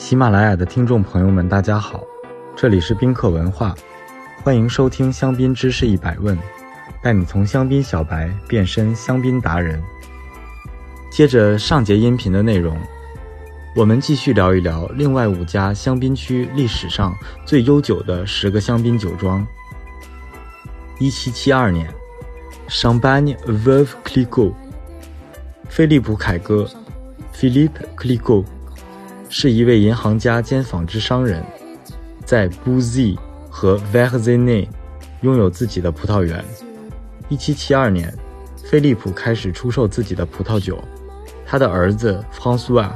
喜马拉雅的听众朋友们，大家好，这里是宾客文化，欢迎收听香槟知识一百问，带你从香槟小白变身香槟达人。接着上节音频的内容，我们继续聊一聊另外五家香槟区历史上最悠久的十个香槟酒庄。一七七二年，Champagne Veuve Clicquot，菲利普·凯歌 （Philippe Clicquot） 是一位银行家兼纺织商人，在 Bouzy 和 v e r z e n e 拥有自己的葡萄园。一七七二年，菲利普开始出售自己的葡萄酒。他的儿子 François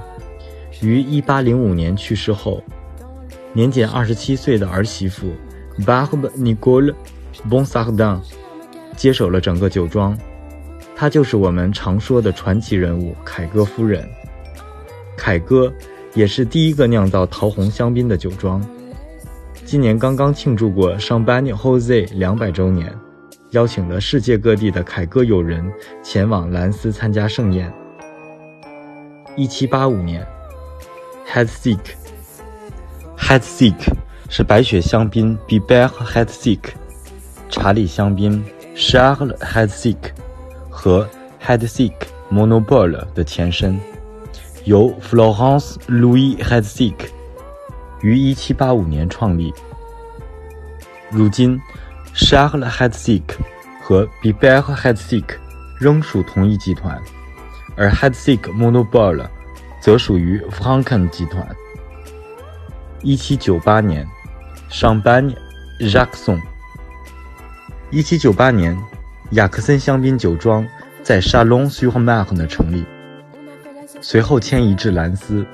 于1805年去世后，年仅27岁的儿媳妇 Barbe Nicole Bonsardin 接手了整个酒庄。她就是我们常说的传奇人物凯歌夫人。凯歌也是第一个酿造桃红香槟的酒庄。今年刚刚庆祝过 Champagne Jose 两百周年，邀请了世界各地的凯歌友人前往兰斯参加盛宴。一七八五年 h e a d s i c k h e a d s i c k 是白雪香槟 Biber h e a d s i c k 查理香槟 Charles h e a d s i c k 和 h e a d s i c k Monopole 的前身，由 Florence Louis h e a d s i c k 于一七八五年创立。如今，Charles h e a d s i c k 和 Biber h e a d s i c k 仍属同一集团。而 h e a d s i c k Monopole 则属于 Franken 集团。一七九八年，Champagne Jacqueson。一七九八年，雅克森香槟酒庄在 Chalon-sur-Marne 成立，随后迁移至兰斯。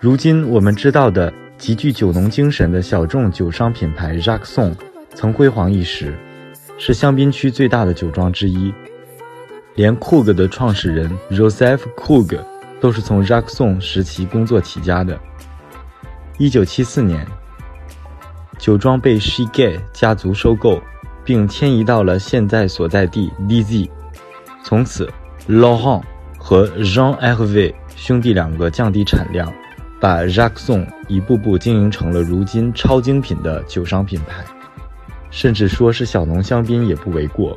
如今我们知道的极具酒农精神的小众酒商品牌 Jacqueson 曾辉煌一时，是香槟区最大的酒庄之一。连 Krug 的创始人 Joseph Krug 都是从 Jacqueson 时期工作起家的。一九七四年，酒庄被 s h i g e 家族收购，并迁移到了现在所在地 DZ。从此，Laurent 和 Jean Hervé 兄弟两个降低产量，把 Jacqueson 一步步经营成了如今超精品的酒商品牌，甚至说是小农香槟也不为过。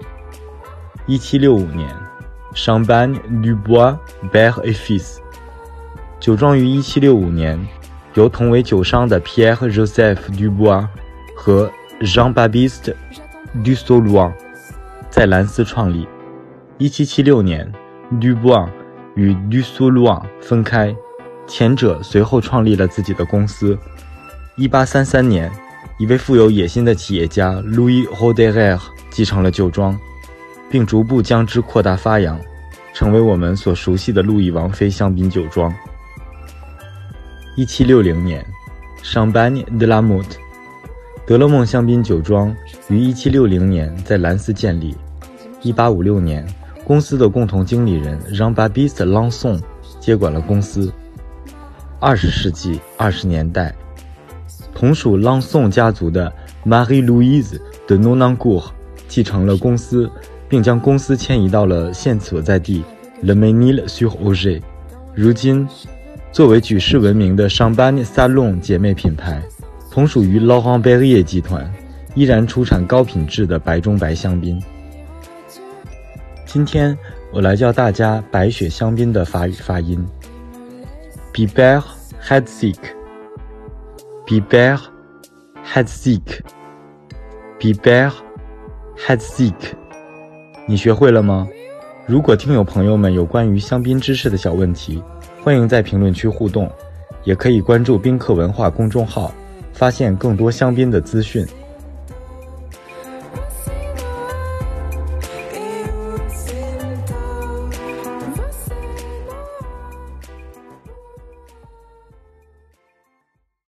一七六五年。Champagne du Bois Ber et Fils，酒庄于1765年由同为酒商的 Pierre-Joseph Dubois 和 Jean-Baptiste du Saulois 在兰斯创立。1776年，Dubois 与 du Saulois 分开，前者随后创立了自己的公司。1833年，一位富有野心的企业家 Louis Roderer 继承了酒庄。并逐步将之扩大发扬，成为我们所熟悉的路易王妃香槟酒庄。一七六零年，Champagne de la Motte，德勒梦香槟酒庄于一七六零年在兰斯建立。一八五六年，公司的共同经理人 Jean-Baptiste Lanson 接管了公司。二十世纪二十年代，同属 Lanson 家族的 Marie-Louise de n o n a n g o u r 继承了公司。并将公司迁移到了现所在地 Le Mesnil-sur-Oger。如今，作为举世闻名的 c h a m p a n e Salon 姐妹品牌，同属于 Laurent Perrier 集团，依然出产高品质的白中白香槟。今天我来教大家白雪香槟的法语发音：Biber h e a d s i c k b i b e r h e a d s i c k b i b e r head sick”。你学会了吗？如果听友朋友们有关于香槟知识的小问题，欢迎在评论区互动，也可以关注宾客文化公众号，发现更多香槟的资讯。